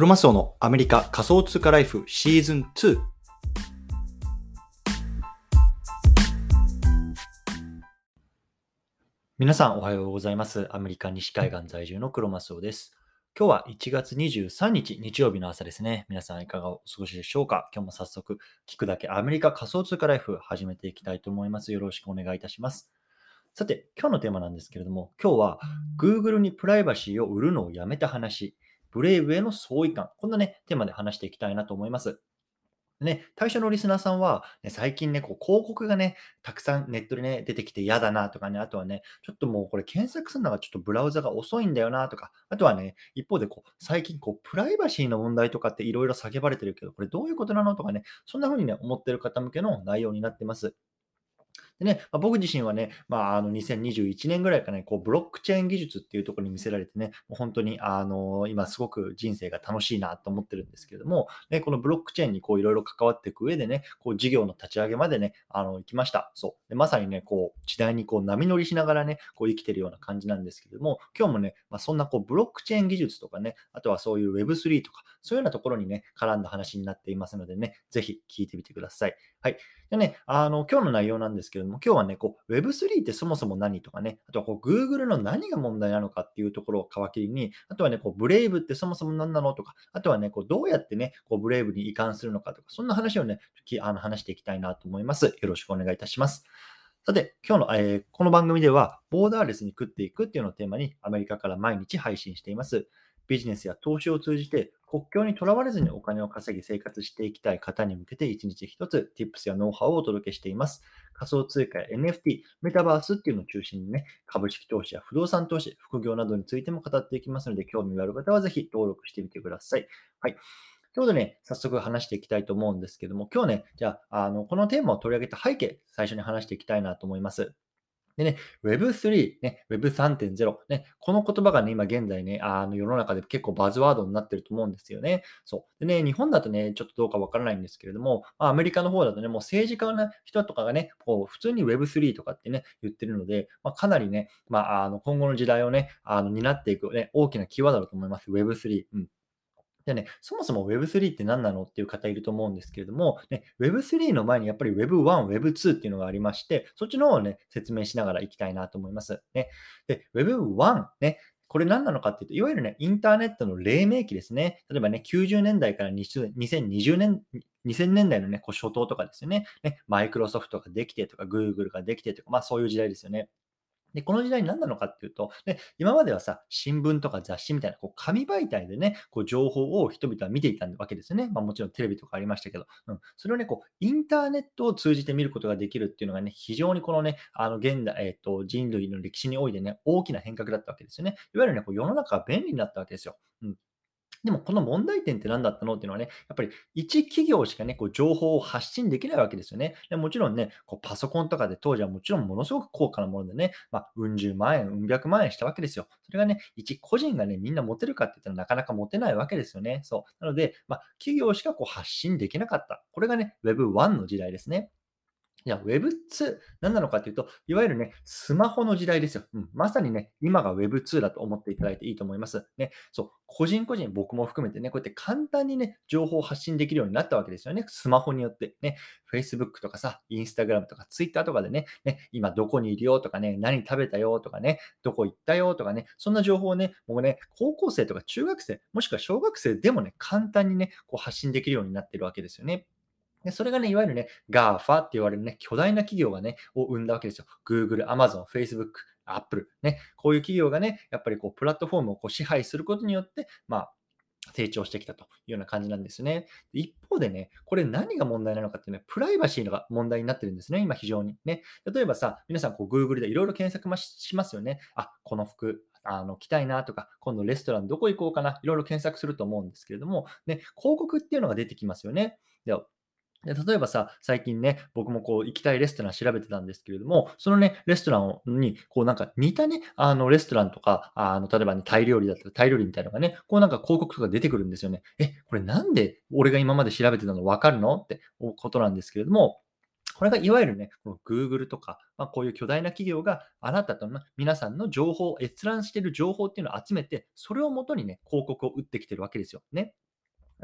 クロマスオのアメリカ仮想通貨ライフシーズン2。皆さんおはようございます。アメリカ西海岸在住のクロマスオです。今日は1月23日日曜日の朝ですね。皆さんいかがお過ごしでしょうか？今日も早速聞くだけアメリカ仮想通貨ライフ始めていきたいと思います。よろしくお願いいたします。さて、今日のテーマなんですけれども、今日は Google にプライバシーを売るのをやめた話、ブレイブへの相違感、こんなね、テーマで話していきたいなと思います。ね、対象のリスナーさんは、ね、最近ね、こう広告がね、たくさんネットでね、出てきて嫌だなとかね、あとはね、ちょっともうこれ検索するのがちょっとブラウザが遅いんだよなとか、あとはね、一方でこう、最近こう、プライバシーの問題とかっていろいろ叫ばれてるけど、これどういうことなのとかね、そんな風にね、思ってる方向けの内容になってます。でね、まあ、僕自身はね、まあ、あの2021年ぐらいからね、こうブロックチェーン技術っていうところに見せられてね、もう本当にあの今すごく人生が楽しいなと思ってるんですけれども、ね、このブロックチェーンにこういろいろ関わっていく上でね、こう事業の立ち上げまでね、あの行きました。そう。でまさにね、こう時代にこう波乗りしながらね、こう生きてるような感じなんですけれども、今日もね、まあ、そんなこうブロックチェーン技術とかね、あとはそういう Web3 とか、そういうようなところにね、絡んだ話になっていますのでね、ぜひ聞いてみてください。はい。でね、あの、今日の内容なんですけれども、今日はね、こう、Web3 ってそもそも何とかね、あとはこう、Google の何が問題なのかっていうところを皮切りに、あとはね、こう、ブレイブってそもそも何なのとか、あとはね、こう、どうやってね、こう、ブレイブに移管するのかとか、そんな話をね、あの話していきたいなと思います。よろしくお願いいたします。さて、今日の、えーこの番組では、ボーダーレスに食っていくっていうのをテーマに、アメリカから毎日配信しています。ビジネスや投資を通じて国境にとらわれずにお金を稼ぎ生活していきたい方に向けて一日一つ Tips やノウハウをお届けしています。仮想通貨や NFT、メタバースっていうのを中心にね、株式投資や不動産投資、副業などについても語っていきますので、興味がある方はぜひ登録してみてください。はい。ということでね、早速話していきたいと思うんですけども、今日ね、じゃあ、あのこのテーマを取り上げた背景、最初に話していきたいなと思います。でね、Web3、ね、Web3.0、ね、この言葉がね、今現在ね、あの世の中で結構バズワードになってると思うんですよね。そう。でね、日本だとね、ちょっとどうかわからないんですけれども、まあ、アメリカの方だとね、もう政治家の人とかがね、こう普通に Web3 とかってね、言ってるので、まあ、かなりね、まあ、あの今後の時代をね、あの担っていく、ね、大きなキーワードだと思います。Web3。うん。でね、そもそも Web3 って何なのっていう方いると思うんですけれども、ね、Web3 の前にやっぱり Web1、Web2 っていうのがありまして、そっちの方をね、説明しながらいきたいなと思います。ね、で、Web1、ね、これ何なのかっていうと、いわゆるね、インターネットの黎明期ですね。例えばね、90年代から2020年、2000年代のね、こう初頭とかですよね。ね、マイクロソフトができてとか、Google ができてとか、まあそういう時代ですよね。で、この時代に何なのかっていうと、で今まではさ、新聞とか雑誌みたいなこう紙媒体でね、こう情報を人々は見ていたわけですよね。まあもちろんテレビとかありましたけど、うん、それをね、こうインターネットを通じて見ることができるっていうのがね、非常にこのね、あの現代、えっ、と、人類の歴史においてね、大きな変革だったわけですよね。いわゆるね、こう世の中が便利になったわけですよ。うんでもこの問題点って何だったのっていうのはね、やっぱり一企業しかね、こう情報を発信できないわけですよね。でもちろんね、こうパソコンとかで当時はもちろんものすごく高価なものでね、まあ、うん十万円、うん百万円したわけですよ。それがね、一個人がね、みんな持てるかって言ったらなかなか持てないわけですよね。そう。なので、まあ、企業しかこう発信できなかった。これがね、Web1 の時代ですね。じゃあ Web2 何なのかっていうと、いわゆるね、スマホの時代ですよ。うん、まさにね、今が Web2 だと思っていただいていいと思います。ね、そう、個人個人、僕も含めてね、こうやって簡単にね、情報を発信できるようになったわけですよね。スマホによってね、Facebook とかさ、Instagram とか Twitter とかでね、ね、今どこにいるよとかね、何食べたよとかね、どこ行ったよとかね、そんな情報をね、もうね、高校生とか中学生、もしくは小学生でもね、簡単にね、こう発信できるようになってるわけですよね。でそれがね、いわゆるね、GAFA って言われるね、巨大な企業がね、を生んだわけですよ。Google、Amazon、Facebook、Apple、ね、こういう企業がね、やっぱりこう、プラットフォームをこう支配することによって、まあ、成長してきたというような感じなんですね。一方でね、これ何が問題なのかっていうのは、プライバシーが問題になってるんですね、今非常に。ね、例えばさ、皆さんこう Google でいろいろ検索しますよね。あ、この服、あの着たいなとか、今度レストランどこ行こうかな、いろいろ検索すると思うんですけれども、ね、広告っていうのが出てきますよね。でで例えばさ、最近ね、僕もこう行きたいレストラン調べてたんですけれども、そのね、レストランに、こうなんか似たね、あのレストランとか、あの例えばね、タイ料理だったらタイ料理みたいなのがね、こうなんか広告とか出てくるんですよね。え、これなんで俺が今まで調べてたの分かるの？ってことなんですけれども、これがいわゆるね、この Google とか、まあ、こういう巨大な企業があなたとの皆さんの情報、閲覧している情報っていうのを集めて、それをもとにね、広告を打ってきてるわけですよ。ね。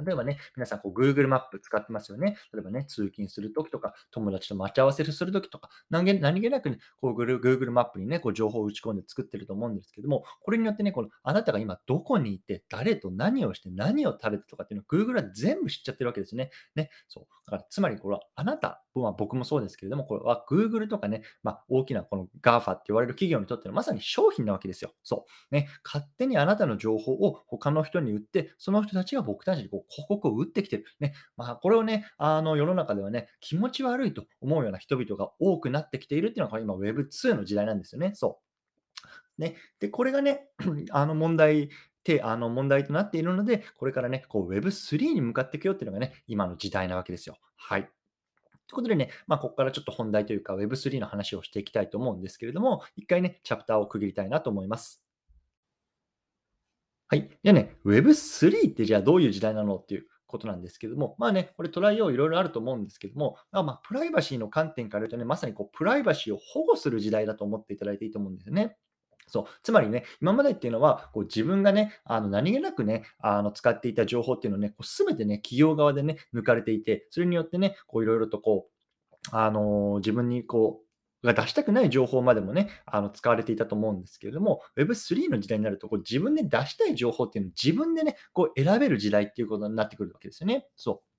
例えばね、皆さんこう Google マップ使ってますよね。例えばね、通勤するときとか、友達と待ち合わせするときとか、何気何気なくね、こう Google マップにね、こう情報を打ち込んで作ってると思うんですけども、これによってね、このあなたが今どこにいて、誰と何をして、何を食べてとかっていうのを Google は全部知っちゃってるわけですね。ね、そう。だからつまりこれはあなた、まあ、僕もそうですけれども、これは Google とかね、まあ、大きなこの GAFA って言われる企業にとってのまさに商品なわけですよ。そう。ね、勝手にあなたの情報を他の人に売って、その人たちが僕たちにこう広告を打ってきてる。ね、まあ、これをね、あの世の中ではね、気持ち悪いと思うような人々が多くなってきているっていうのが今 Web2 の時代なんですよね。そう。ね、で、これがね、あの問題て、あの問題となっているので、これからね、こう Web3 に向かっていくよっていうのがね、今の時代なわけですよ。はい。ということでね、まあ、ここからちょっと本題というか Web3 の話をしていきたいと思うんですけれども、一回ね、チャプターを区切りたいなと思います。はい。じゃあね、Web3 ってじゃあどういう時代なのっていうことなんですけども、まあね、これトライをいろいろあると思うんですけども、まあ、まあ、プライバシーの観点から言うとね、まさにこうプライバシーを保護する時代だと思っていただいていいと思うんですよね。そう。つまりね、今までっていうのは、こう自分がね、あの何気なくね、あの使っていた情報っていうのをね、すべてね、企業側でね、抜かれていて、それによってね、こういろいろとこう、あのー自分にこう、が出したくない情報までもね、あの使われていたと思うんですけれども、Web3 の時代になると、こう自分で出したい情報っていうのを自分でね、こう選べる時代っていうことになってくるわけですよね。そう。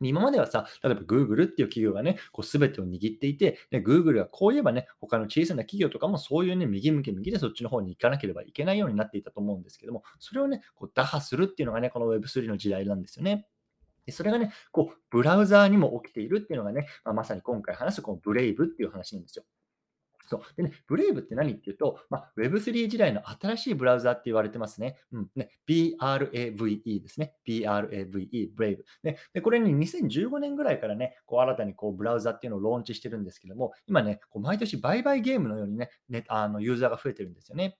今まではさ、例えば Google っていう企業がね、こう全てを握っていて、で Google がこう言えばね、他の小さな企業とかもそういうね、右向き右でそっちの方に行かなければいけないようになっていたと思うんですけども、それをね、こう打破するっていうのがね、この Web3 の時代なんですよね。でそれがね、こう、ブラウザーにも起きているっていうのがね、まあ、まさに今回話すこのブレイブっていう話なんですよ。そう。でね、ブレイブって何っていうと、まあ、Web3 時代の新しいブラウザって言われてますね。うん。ね、BRAVE ですね。BRAVE、ブレイブ。ね、で、これに2015年ぐらいからね、こう新たにこうブラウザっていうのをローンチしてるんですけども、今ね、こう毎年売買ゲームのようにね、ねあのユーザーが増えてるんですよね。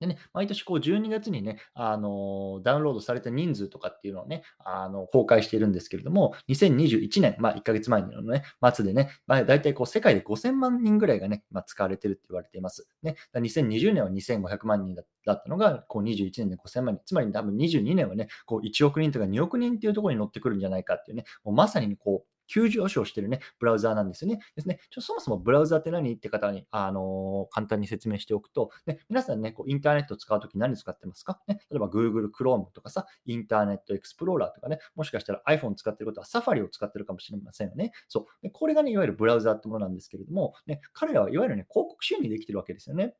でね、毎年こう12月にね、あのダウンロードされた人数とかっていうのをね、あの公開しているんですけれども、2021年、まあ1ヶ月前のね、末でね、まあ、大体こう世界で5000万人ぐらいがね、まあ、使われてるって言われています。ね、2020年は2500万人だったのが、こう21年で5000万人、つまり多分22年はね、こう1億人とか2億人っていうところに乗ってくるんじゃないかっていうね、もうまさにこう、急上昇してるね、ブラウザーなんですよね。ですね。ちょそもそもブラウザーって何？って方に、あのー、簡単に説明しておくと、ね、皆さんね、こうインターネットを使うとき何使ってますか、ね、例えば Google Chrome とかさ、インターネットエクスプローラーとかね、もしかしたら iPhone 使ってることは Safari を使ってるかもしれませんよね。そう。これがね、いわゆるブラウザーってものなんですけれども、ね、彼らはいわゆるね、広告収入できてるわけですよね。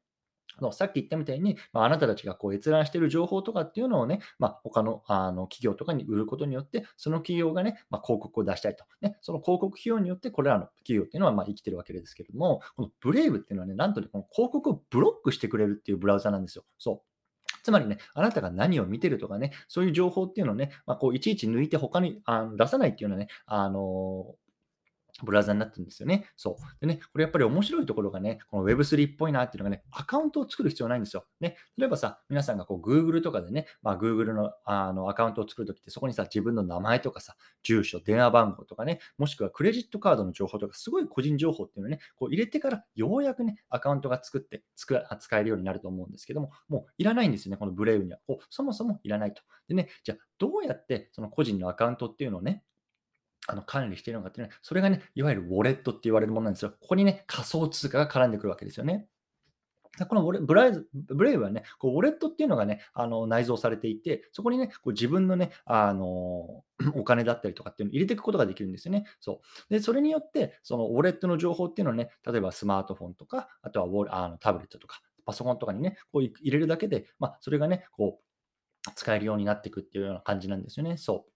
のさっき言ったみたいに、まあ、あなたたちがこう閲覧している情報とかっていうのをね、まあ、他のあの企業とかに売ることによって、その企業がね、まあ、広告を出したいと。ね、その広告費用によって、これらの企業っていうのはま生きてるわけですけれども、このブレイブっていうのはね、なんとね、この広告をブロックしてくれるっていうブラウザなんですよ。そう。つまりね、あなたが何を見てるとかね、そういう情報っていうのをね、まあ、こういちいち抜いて他にあの出さないっていうのはね、あのブラウザになってるんですよね。そう。でね、これやっぱり面白いところがね、この Web3 っぽいなっていうのがね、アカウントを作る必要ないんですよ。ね、例えばさ、皆さんがこう Google とかでね、まあ、Google のあのアカウントを作るときって、そこにさ、自分の名前とかさ、住所、電話番号とかね、もしくはクレジットカードの情報とか、すごい個人情報っていうのをね、こう入れてからようやくね、アカウントが作って使えるようになると思うんですけども、もういらないんですよね、このブレイブには。こうそもそもいらないと。でね、じゃあどうやってその個人のアカウントっていうのをね、あの管理しているのかっていうのは、それがね、いわゆるウォレットって言われるものなんですよ。ここにね、仮想通貨が絡んでくるわけですよね。このブレイブブレイブはね、こうウォレットっていうのがね、あの内蔵されていて、そこにね、こう自分のね、あの お金だったりとかっていうのを入れていくことができるんですよね。そう。で、それによって、そのウォレットの情報っていうのをね、例えばスマートフォンとか、あとはウォあのタブレットとか、パソコンとかにね、こう入れるだけで、まあ、それがね、こう、使えるようになっていくっていうような感じなんですよね。そう。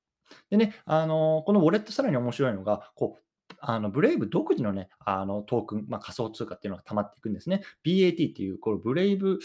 でね、あのこのウォレットさらに面白いのが、こうあのブレイブ独自のね、あのトークン、まあ、仮想通貨っていうのが溜まっていくんですね。BAT っていう、このブレイブ、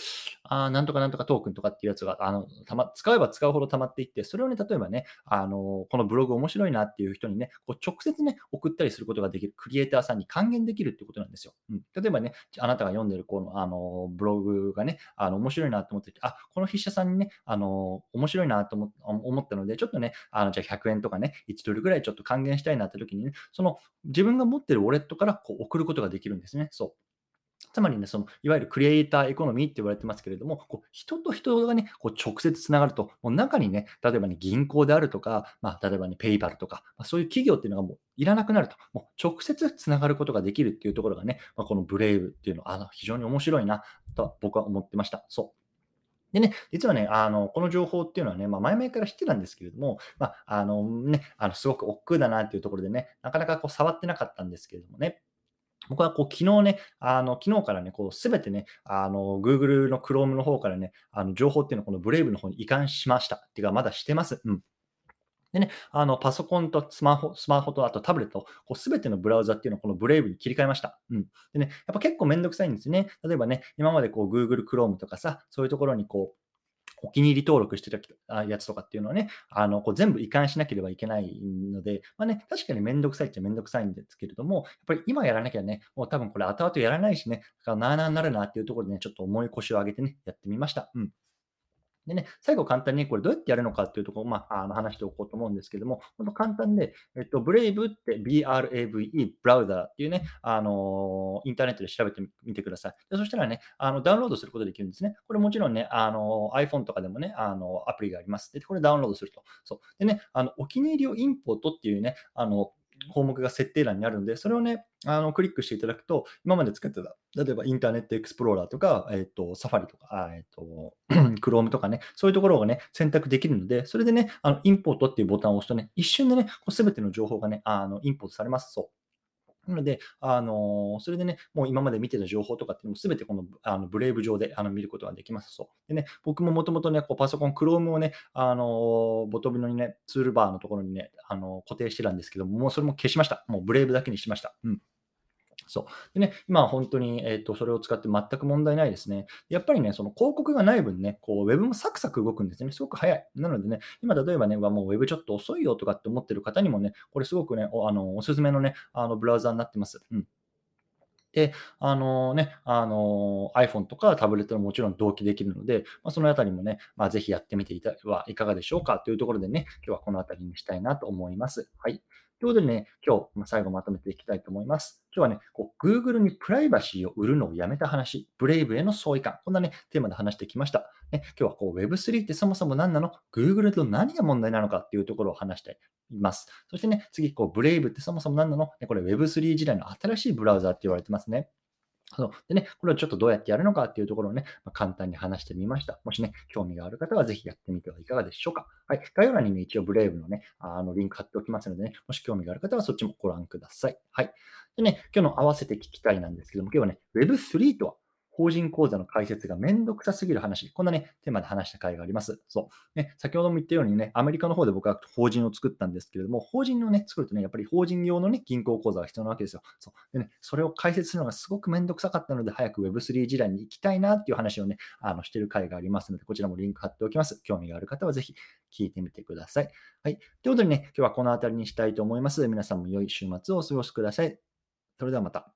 あなんとかなんとかトークンとかっていうやつが、あのたま、使えば使うほど溜まっていって、それをね、例えばね、あのこのブログ面白いなっていう人にね、こう直接ね、送ったりすることができる、クリエイターさんに還元できるっていうことなんですよ。うん、例えばね、あなたが読んでるこのあのブログがね、あの面白いなと思ってて、あ、この筆者さんにね、あの面白いなと思ったので、ちょっとね、あのじゃあ100円とかね、1ドルぐらいちょっと還元したいなって時にね、その自分が持ってるウォレットからこう送ることができるんですね。そう。つまりね、そのいわゆるクリエイターエコノミーって言われてますけれども、こう人と人がね、こう直接つながると、もう中にね、例えばね、銀行であるとか、まあ、例えばね、ペイパルとか、まあ、そういう企業っていうのがもういらなくなると、もう直接つながることができるっていうところがね、まあ、このブレイブっていうのはあの非常に面白いなと僕は思ってました。そう。でね、実はね、あの、この情報っていうのはね、まあ、前々から知ってたんですけれども、まあ、あのね、あの、すごく億劫だなっていうところでね、なかなかこう触ってなかったんですけれどもね、僕はこう昨日ね、あの昨日からね、こうすべてね、あの Google の Chrome の方からね、あの情報っていうのをこの Brave の方に移管しました。っていうか、まだしてます。うん。でね、あのパソコンとスマホ、スマホとあとタブレット、すべてのブラウザっていうのをこのブレイブに切り替えました。うん。でね、やっぱ結構めんどくさいんですね。例えばね、今までこう Google Chrome とかさ、そういうところにこう、お気に入り登録してたやつとかっていうのはね、あのこう全部移管しなければいけないので、まあね、確かにめんどくさいっちゃめんどくさいんですけれども、やっぱり今やらなきゃね、もう多分これ後々やらないしね、なあなあになるなっていうところでね、ちょっと重い腰を上げてね、やってみました。うん。でね、最後簡単にこれどうやってやるのかっていうところを、まあ、あの話しておこうと思うんですけども、本当簡単で、えっと、Brave って BRAVE、ブラウザーっていうね、あのインターネットで調べてみてください。でそしたらね、あのダウンロードすることできるんですね。これもちろんね、あの iPhone とかでもね、あのアプリがあります。で、これダウンロードすると。そう。でね、あのお気に入りをインポートっていうね、あの項目が設定欄にあるので、それをね、あのクリックしていただくと、今まで使ってた、例えばインターネットエクスプローラーとか、えっ、ー、と、サファリとか、えっ、ー、と、Chrome とかね、そういうところがね、選択できるので、それでね、あのインポートっていうボタンを押すとね、一瞬でね、すべての情報がね、あのインポートされます。そう。なので、あのそれでね、もう今まで見てた情報とかっていうのも全てこのあのブレイブ上であの見ることができます。そう。でね、僕ももともとね、こうパソコン、Chrome をね、あのボトムのね、ツールバーのところにね、あの固定してたんですけども、もうそれも消しました。もうブレイブだけにしました。うん。そう。でね、今は本当に、えっ、ー、と、それを使って全く問題ないですね。やっぱりね、その広告がない分ね、こう、ウェブもサクサク動くんですね。すごく早い。なのでね、今例えばね、もうウェブちょっと遅いよとかって思ってる方にもね、これすごくね、おあのおすすめのね、あのブラウザになってます。うん。で、あのね、あの iPhone とかタブレットももちろん同期できるので、まあ、そのあたりもね、まあ、ぜひやってみていたはいかがでしょうかというところでね、今日はこのあたりにしたいなと思います。はい。ということでね、今日、最後まとめていきたいと思います。今日はね、こう Google にプライバシーを売るのをやめた話、ブレイブへの相違感、こんなね、テーマで話してきました。ね、今日はこう Web3 ってそもそも何なの ?Google と何が問題なのかっていうところを話しています。そしてね、次、こうブレイブってそもそも何なの？これ Web3 時代の新しいブラウザって言われてますね。そうでね、これをちょっとどうやってやるのかっていうところをね、まあ、簡単に話してみました。もしね、興味がある方はぜひやってみてはいかがでしょうか。はい。概要欄にね、一応ブレイブのね、あのリンク貼っておきますのでね、もし興味がある方はそっちもご覧ください。はい。でね、今日の合わせて聞きたいなんですけども、今日はね、Web3 とは法人口座の開設がめんどくさすぎる話。こんなね、テーマで話した回があります。そう。ね、先ほども言ったようにね、アメリカの方で僕は法人を作ったんですけれども、法人をね、作るとね、やっぱり法人用のね、銀行口座が必要なわけですよ。そう。でね、それを開設するのがすごくめんどくさかったので、早く Web3 時代に行きたいなっていう話をね、あの、してる回がありますので、こちらもリンク貼っておきます。興味がある方はぜひ聞いてみてください。はい。ということでね、今日はこの辺りにしたいと思います。皆さんも良い週末をお過ごしください。それではまた。